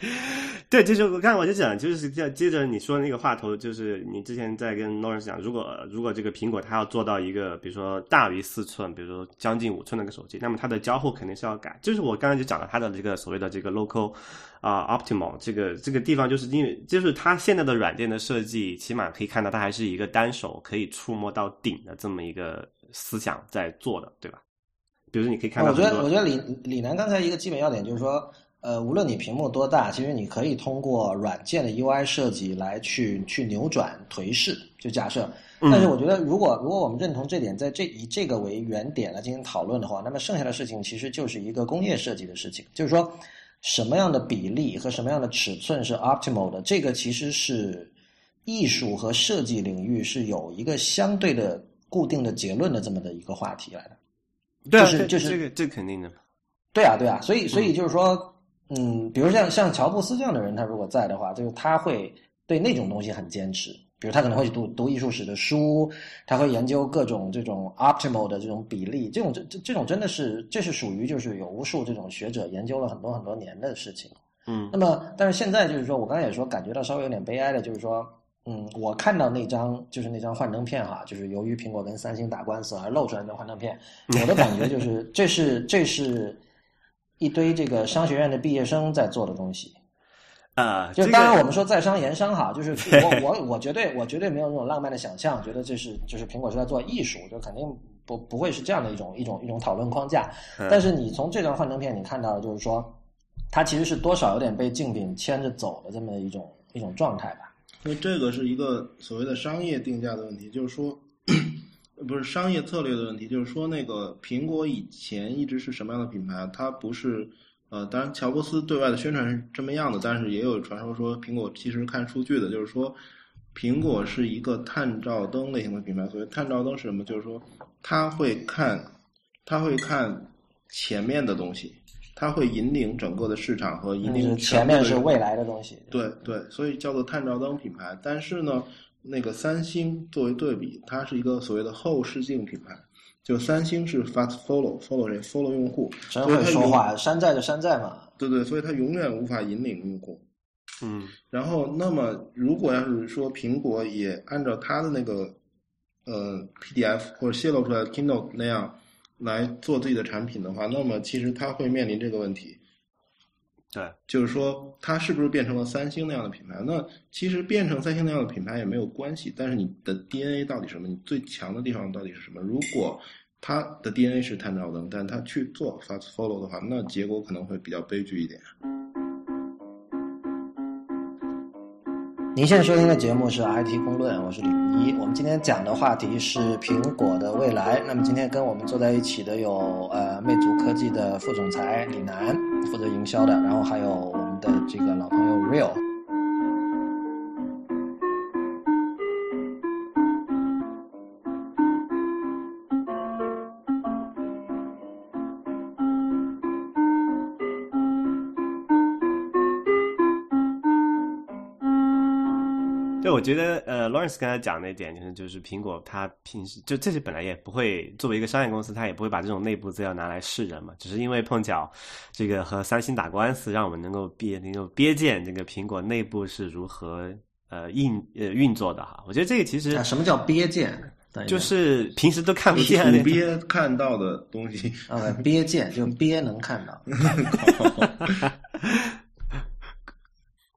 对，就是我刚才我就讲，就是接接着你说的那个话头，就是你之前在跟 Lawrence 讲，如果如果这个苹果它要做到一个，比如说大于四寸，比如说将近五寸的一个手机，那么它的交互肯定是要改。就是我刚才就讲了它的这个所谓的这个 local 啊、optimal 这个这个地方，就是因为就是它现在的软件的设计，起码可以看到它还是一个单手可以触摸到顶的这么一个思想在做的，对吧？比如说你可以看到我，觉得我觉得李李楠刚才一个基本要点就是说，呃，无论你屏幕多大，其实你可以通过软件的 UI 设计来去去扭转颓势。就假设，嗯但是我觉得如果如果我们认同这点，在这以这个为原点来进行讨论的话，那么剩下的事情其实就是一个工业设计的事情，就是说什么样的比例和什么样的尺寸是 optimal 的，这个其实是艺术和设计领域是有一个相对的固定的结论的这么的一个话题来的。对啊，就是就是这这个这肯定的，对啊，对啊，所以所以就是说，嗯，比如像像乔布斯这样的人，他如果在的话，就是他会对那种东西很坚持。比如他可能会读读艺术史的书，他会研究各种这种 optimal 的这种比例，这种这这这种真的是这是属于就是有无数这种学者研究了很多很多年的事情。嗯那么，但是现在就是说，我刚才也说，感觉到稍微有点悲哀的，就是说，嗯，我看到那张就是那张幻灯片哈，就是由于苹果跟三星打官司而露出来的幻灯片，我的感觉就是，这是这是一堆这个商学院的毕业生在做的东西。啊，就这个当然我们说在商言商哈，就是 *laughs* 我我我绝对我绝对没有那种浪漫的想象，觉得这是就是苹果是在做艺术，就肯定不不会是这样的一种一种一种讨论框架。嗯但是你从这张幻灯片你看到的，就是说它其实是多少有点被竞品牵着走的这么一种一种状态吧。那这个是一个所谓的商业定价的问题，就是说，不是商业策略的问题，就是说，那个苹果以前一直是什么样的品牌？它不是，呃，当然乔布斯对外的宣传是这么样的，但是也有传说说苹果其实看数据的，就是说，苹果是一个探照灯类型的品牌。所谓探照灯是什么？就是说，它会看，它会看前面的东西，它会引领整个的市场和引就是领前面是未来的东西。对对，所以叫做探照灯品牌。但是呢，那个三星作为对比，它是一个所谓的后视镜品牌。就三星是 fast follow，follow 这？follow 用户，真会说话，山寨就山寨嘛。对对，所以它永远无法引领用户。嗯然后，那么如果要是说苹果也按照它的那个呃 PDF 或者泄露出来的 Keynote 那样来做自己的产品的话，那么其实它会面临这个问题。对，就是说，它是不是变成了三星那样的品牌？那其实变成三星那样的品牌也没有关系，但是你的 DNA 到底什么？你最强的地方到底是什么？如果它的 DNA 是探照灯，但它去做 fast follow 的话，那结果可能会比较悲剧一点。您现在收听的节目是 IT 公论，我是李一。我们今天讲的话题是苹果的未来。那么今天跟我们坐在一起的有呃魅族科技的副总裁李楠，负责营销的，然后还有我们的这个老朋友 Real。我觉得呃，Lawrence 刚才讲那一点，就是就是苹果它平时就这些本来也不会作为一个商业公司，它也不会把这种内部资料拿来示人嘛，只是因为碰巧这个和三星打官司，让我们能够憋能够瞥见这个苹果内部是如何呃运呃运作的哈。我觉得这个其实啊，什么叫憋见？就是平时都看不见虎的那种。鳖看到的东西，啊，憋见就憋能看到。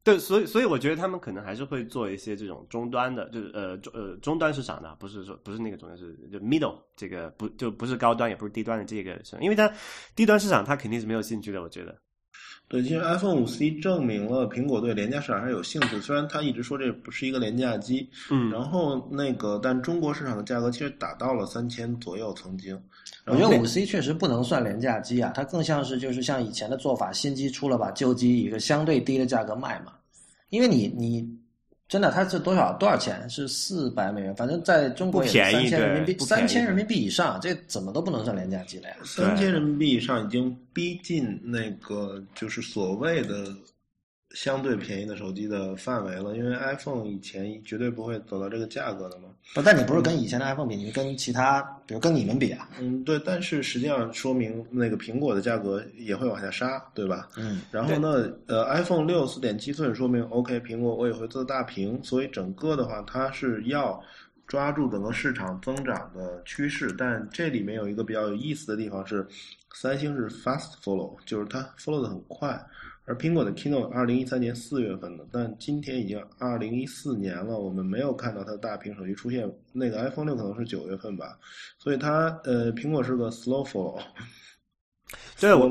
对，所以所以我觉得他们可能还是会做一些这种终端的，就是呃中呃终端市场的，不是说不是那个终端是就 middle 这个不就不是高端也不是低端的这个市场，因为它低端市场它肯定是没有兴趣的，我觉得。对，其实 iPhone 五 C 证明了苹果对廉价市场还是有兴趣，虽然它一直说这不是一个廉价机，嗯，然后那个但中国市场的价格其实达到了三千左右，曾经。我觉得五 C 确实不能算廉价机啊，它更像是就是像以前的做法，新机出了把旧机以一个相对低的价格卖嘛。因为你你真的它是多少多少钱？是四百美元，反正在中国也不便宜三千人民币，三千人民币以上，这怎么都不能算廉价机了呀。三千人民币以上已经逼近那个就是所谓的相对便宜的手机的范围了，因为 iPhone 以前绝对不会走到这个价格的嘛。不，但你不是跟以前的 iPhone 比，你是跟其他，比如跟你们比啊。嗯，对，但是实际上说明那个苹果的价格也会往下杀，对吧？嗯，然后呢，呃，iPhone 六四点七寸说明 OK，苹果我也会做大屏，所以整个的话它是要抓住整个市场增长的趋势。但这里面有一个比较有意思的地方是，三星是 fast follow，就是它 follow 的很快，而苹果的 Keynote 二零一三年四月份的，但今天已经二零一四年了，我们没有看到它的大屏手机出现。那个 iPhone 六可能是九月份吧，所以它呃，苹果是个 slow follow。*laughs* 对我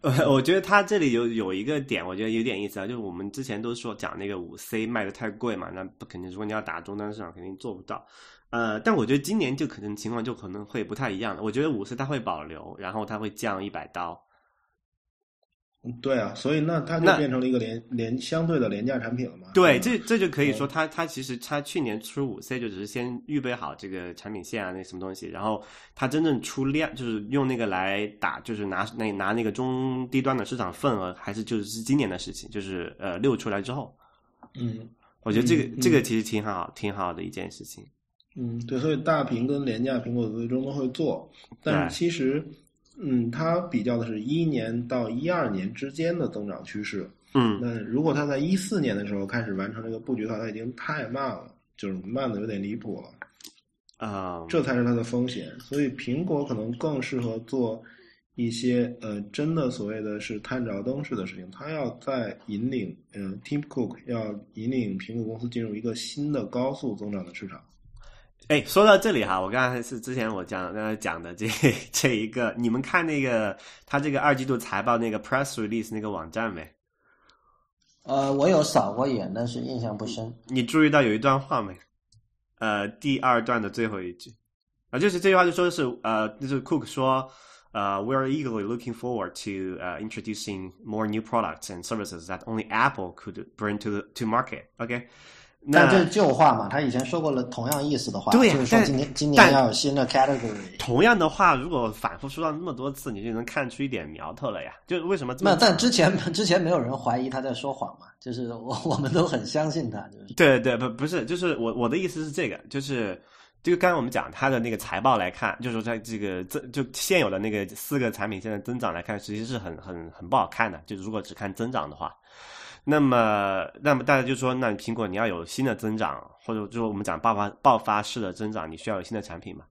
呃，我觉得它这里有有一个点，我觉得有点意思啊，就是我们之前都说讲那个五 C 卖的太贵嘛，那不肯定，如果你要打终端市场，肯定做不到。呃，但我觉得今年就可能情况就可能会不太一样了。我觉得五 C 它会保留，然后它会降一百刀。对啊，所以那它就那变成了一个廉廉相对的廉价产品了嘛？对，嗯这这就可以说它它其实它去年出五 C 就只是先预备好这个产品线啊那什么东西，然后它真正出量就是用那个来打，就是拿那拿那个中低端的市场份额，还是就是今年的事情，就是呃六出来之后，嗯我觉得这个、嗯这个其实挺好挺好的一件事情。嗯，对，所以大屏跟廉价苹果最终都会做，但是其实，嗯，它比较的是一年到一二年之间的增长趋势。嗯，那如果它在一四年的时候开始完成这个布局的话，它已经太慢了，就是慢的有点离谱了，啊、这才是它的风险。所以苹果可能更适合做一些呃真的所谓的是探照灯式的事情，它要在引领呃 Tim Cook 要引领苹果公司进入一个新的高速增长的市场。哎，说到这里哈，我刚才是之前我讲刚才讲的这这一个，你们看那个他这个二季度财报那个 press release 那个网站没？呃，我有扫过眼，但是印象不深。你注意到有一段话没？呃，第二段的最后一句啊，就是这句话就说的是呃，就是 Cook 说呃，We are eagerly looking forward to uh introducing more new products and services that only Apple could bring to the to market. OK，但这是旧话嘛，他以前说过了同样意思的话，就是说今年今但年要有新的 category。同样的话，如果反复说到那么多次，你就能看出一点苗头了呀。就为什么这么那但之前之前没有人怀疑他在说谎嘛，就是我我们都很相信他，就是对对不不是，就是我我的意思是这个，就是这个刚才我们讲他的那个财报来看，就是说在这个增就现有的那个四个产品现在增长来看，实际是很很很不好看的。就是如果只看增长的话，那么那么大家就说，那苹果你要有新的增长，或者就是我们讲爆发爆发式的增长，你需要有新的产品嘛？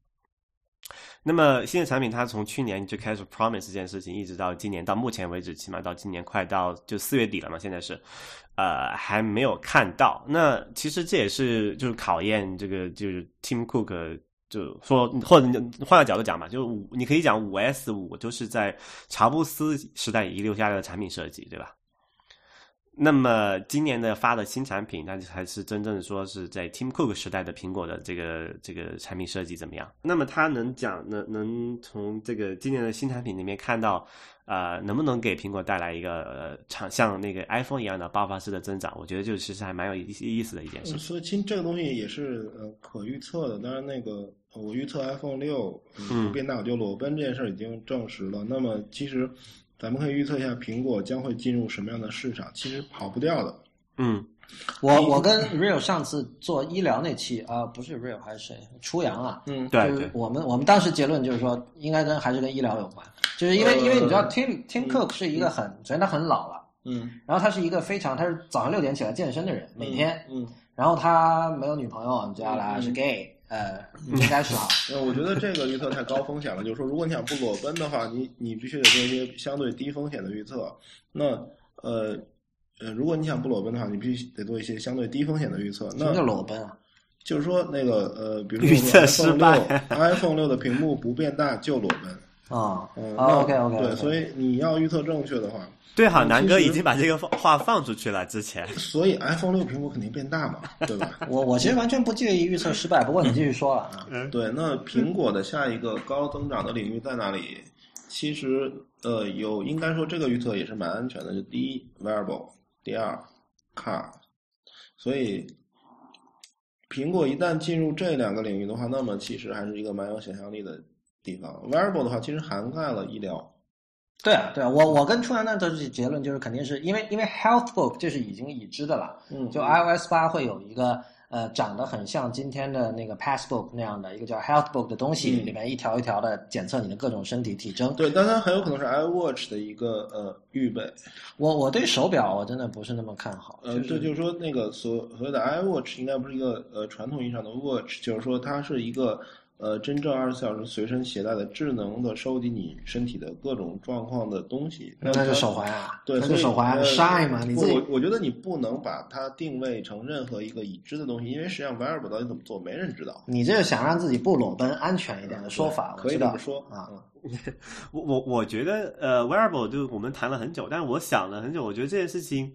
那么新的产品，它从去年就开始 promise 这件事情，一直到今年，到目前为止，起码到今年快到就四月底了嘛，现在是，呃，还没有看到。那其实这也是就是考验这个就是 Tim Cook 就说，或者换个角度讲吧，就是五，你可以讲五 S 五都是在乔布斯时代遗留下来的产品设计，对吧？那么今年的发的新产品，那才是真正说是在 Tim Cook 时代的苹果的这个这个产品设计怎么样？那么他能讲能能从这个今年的新产品里面看到，呃，能不能给苹果带来一个呃长像那个 iPhone 一样的爆发式的增长？我觉得就其实还蛮有意意思的一件事嗯。所以其实这个东西也是呃可预测的。当然，那个我预测 iPhone 六嗯不变大我就裸奔这件事儿已经证实了。那么其实咱们可以预测一下苹果将会进入什么样的市场，其实跑不掉的。嗯我我跟 Real 上次做医疗那期啊、不是 Real 还是谁？初阳啊，嗯，对对就是我们我们当时结论就是说，应该跟还是跟医疗有关，就是因为、呃因为你知道 Tim Tim Cook 是一个很，首先他很老了，嗯，然后他是一个非常他是早上六点起来健身的人，每天，嗯，然后他没有女朋友，接下来是嗯 gay，呃，应该是哈，呃，我觉得这个预测太高风险了。就是说，如果你想不裸奔的话，你你必须得做一些相对低风险的预测。那呃呃，如果你想不裸奔的话，你必须得做一些相对低风险的预测。什么叫那裸奔啊？就是说，那个呃，比如说预测失 iPhone 败六，iPhone 六的屏幕不变大就裸奔。啊、，OK OK，对，所以你要预测正确的话，对哈，嗯南哥已经把这个话放出去了。之前 *laughs* 所以 iPhone 六苹果肯定变大嘛，对吧？*laughs* 我我其实完全不介意预测失败，不过你继续说了啊。对，那苹果的下一个高增长的领域在哪里？其实，呃，有应该说这个预测也是蛮安全的。就第一，wearable；第二，car。所以，苹果一旦进入这两个领域的话，那么其实还是一个蛮有想象力的地方。wearable 的话，其实涵盖了医疗。对啊，对啊，我我跟初阳的这结论就是，肯定是因为因为 Healthbook 这是已经已知的了，嗯就 iOS 八会有一个呃长得很像今天的那个 Passbook 那样的一个叫 Healthbook 的东西，嗯里面一条一条的检测你的各种身体体征。对，但它很有可能是 iWatch 的一个呃预备。我我对手表我真的不是那么看好，呃，就是这就是说，那个所所谓的 iWatch 应该不是一个呃传统意义上的 watch，就是说它是一个呃真正二十四小时随身携带的智能的收集你身体的各种状况的东西。那它是手环啊，对，那所以是手环呃 Shine 嘛，你自己我我觉得你不能把它定位成任何一个已知的东西，因为实际上 wearable 到底怎么做，没人知道。你这是想让自己不裸奔安全一点的说法，可以这么说啊。*laughs* 嗯我我我觉得呃，wearable 就我们谈了很久，但是我想了很久，我觉得这件事情，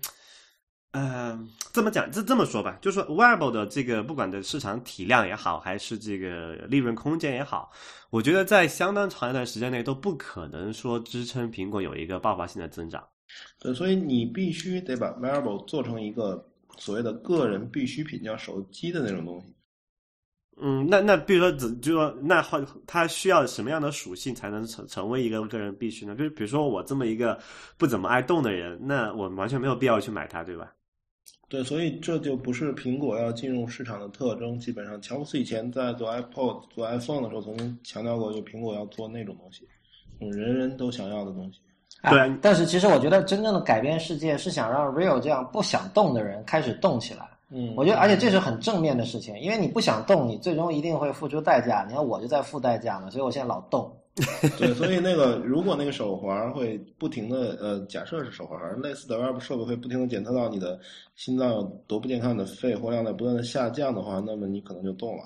呃，这么讲，这这么说吧，就是说 wearable 的这个不管的市场体量也好，还是这个利润空间也好，我觉得在相当长一段时间内都不可能说支撑苹果有一个爆发性的增长。对，所以你必须得把 wearable 做成一个所谓的个人必需品，叫手机的那种东西。嗯，那那比如说，只就说那会它需要什么样的属性才能成成为一个个人必须呢？就是比如说我这么一个不怎么爱动的人，那我完全没有必要去买它，对吧？对，所以这就不是苹果要进入市场的特征。基本上，乔布斯以前在做 iPod、做 iPhone 的时候，曾经强调过，就苹果要做那种东西，嗯，人人都想要的东西。对啊但是其实我觉得真正的改变世界是想让 Real 这样不想动的人开始动起来。嗯，我觉得，而且这是很正面的事情，因为你不想动，你最终一定会付出代价。你看我就在付代价嘛，所以我现在老动。*laughs* 对，所以那个如果那个手环会不停的呃，假设是手环，类似的 Web 设备会不停的检测到你的心脏有多不健康，的肺活量在不断的下降的话，那么你可能就动了。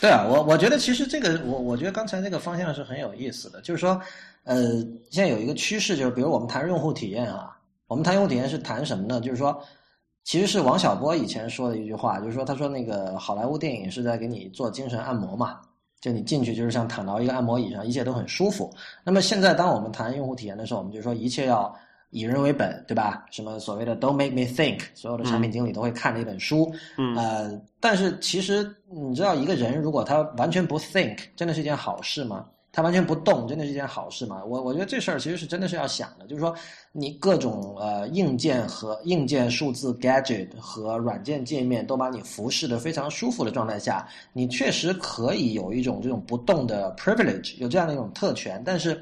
对啊，我我觉得其实这个我我觉得刚才那个方向是很有意思的，就是说，呃，现在有一个趋势，就是比如我们谈用户体验啊，我们谈用户体验是谈什么呢？就是说，其实是王小波以前说的一句话，就是说他说那个好莱坞电影是在给你做精神按摩嘛。就你进去就是像躺到一个按摩椅上，一切都很舒服。那么现在当我们谈用户体验的时候，我们就说一切要以人为本，对吧？什么所谓的 “Don't make me think”，所有的产品经理都会看的一本书。嗯。呃，但是其实你知道，一个人如果他完全不 think，真的是一件好事吗？他完全不动，真的是一件好事吗？我我觉得这事儿其实是真的是要想的，就是说你各种呃硬件和硬件数字 gadget 和软件界面都把你服侍的非常舒服的状态下，你确实可以有一种这种不动的 privilege，有这样的一种特权，但是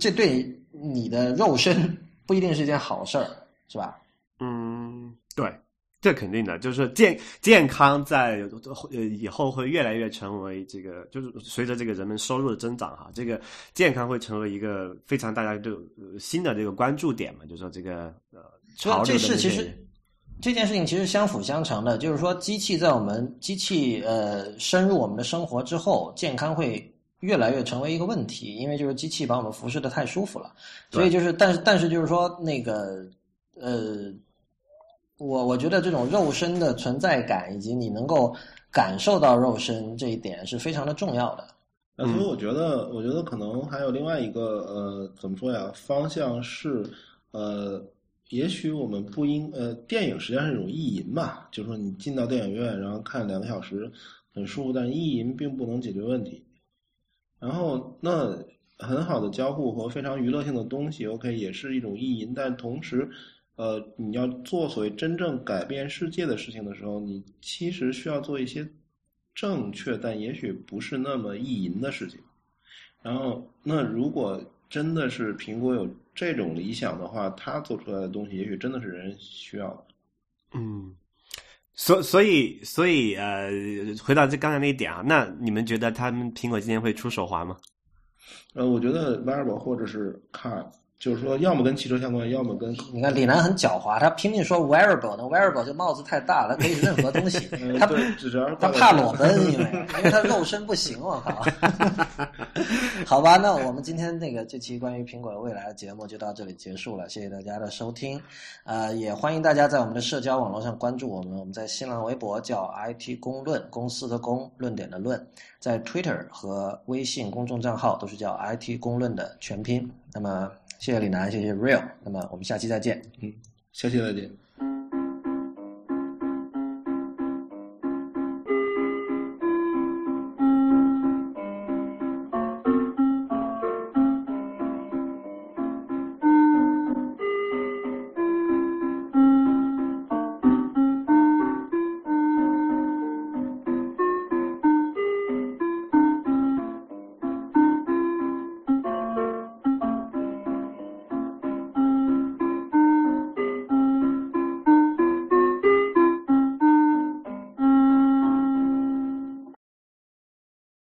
这对你的肉身 *laughs* 不一定是一件好事儿，是吧？嗯，对。这肯定的，就是健健康在呃以后会越来越成为这个，就是随着这个人们收入的增长哈，这个健康会成为一个非常大家都新的这个关注点嘛，就是说这个呃，这这事其实这件事情其实相辅相成的，就是说机器在我们机器呃深入我们的生活之后，健康会越来越成为一个问题，因为就是机器把我们服侍的太舒服了，所以就是但是但是就是说那个呃。我我觉得这种肉身的存在感，以及你能够感受到肉身这一点是非常的重要的。呃，所以我觉得，我觉得可能还有另外一个呃，怎么说呀？方向是呃，也许我们不应呃，电影实际上是一种意淫嘛，就是说你进到电影院，然后看两个小时很舒服，但意淫并不能解决问题。然后那很好的交互和非常娱乐性的东西，OK，也是一种意淫，但同时。呃，你要做所谓真正改变世界的事情的时候，你其实需要做一些正确但也许不是那么意淫的事情。然后，那如果真的是苹果有这种理想的话，它做出来的东西也许真的是人需要的。嗯，所所以所以呃，回到这刚才那一点啊，那你们觉得他们苹果今天会出手滑吗？呃，我觉得 wearable 或者是 card。就是说，要么跟汽车相关，要么跟……你看李楠很狡猾，他拼命说 wearable，那 wearable 就帽子太大了，可以任何东西。*laughs* 他他怕裸奔，因为因为他肉身不行，我靠。*laughs* 好吧，那我们今天那个这期关于苹果的未来的节目就到这里结束了，谢谢大家的收听。呃，也欢迎大家在我们的社交网络上关注我们，我们在新浪微博叫 IT 公论，公司的公，论点的论，在 Twitter 和微信公众账号都是叫 IT 公论的全拼。那么。谢谢李楠，谢谢 Real，那么我们下期再见。嗯，下期再见。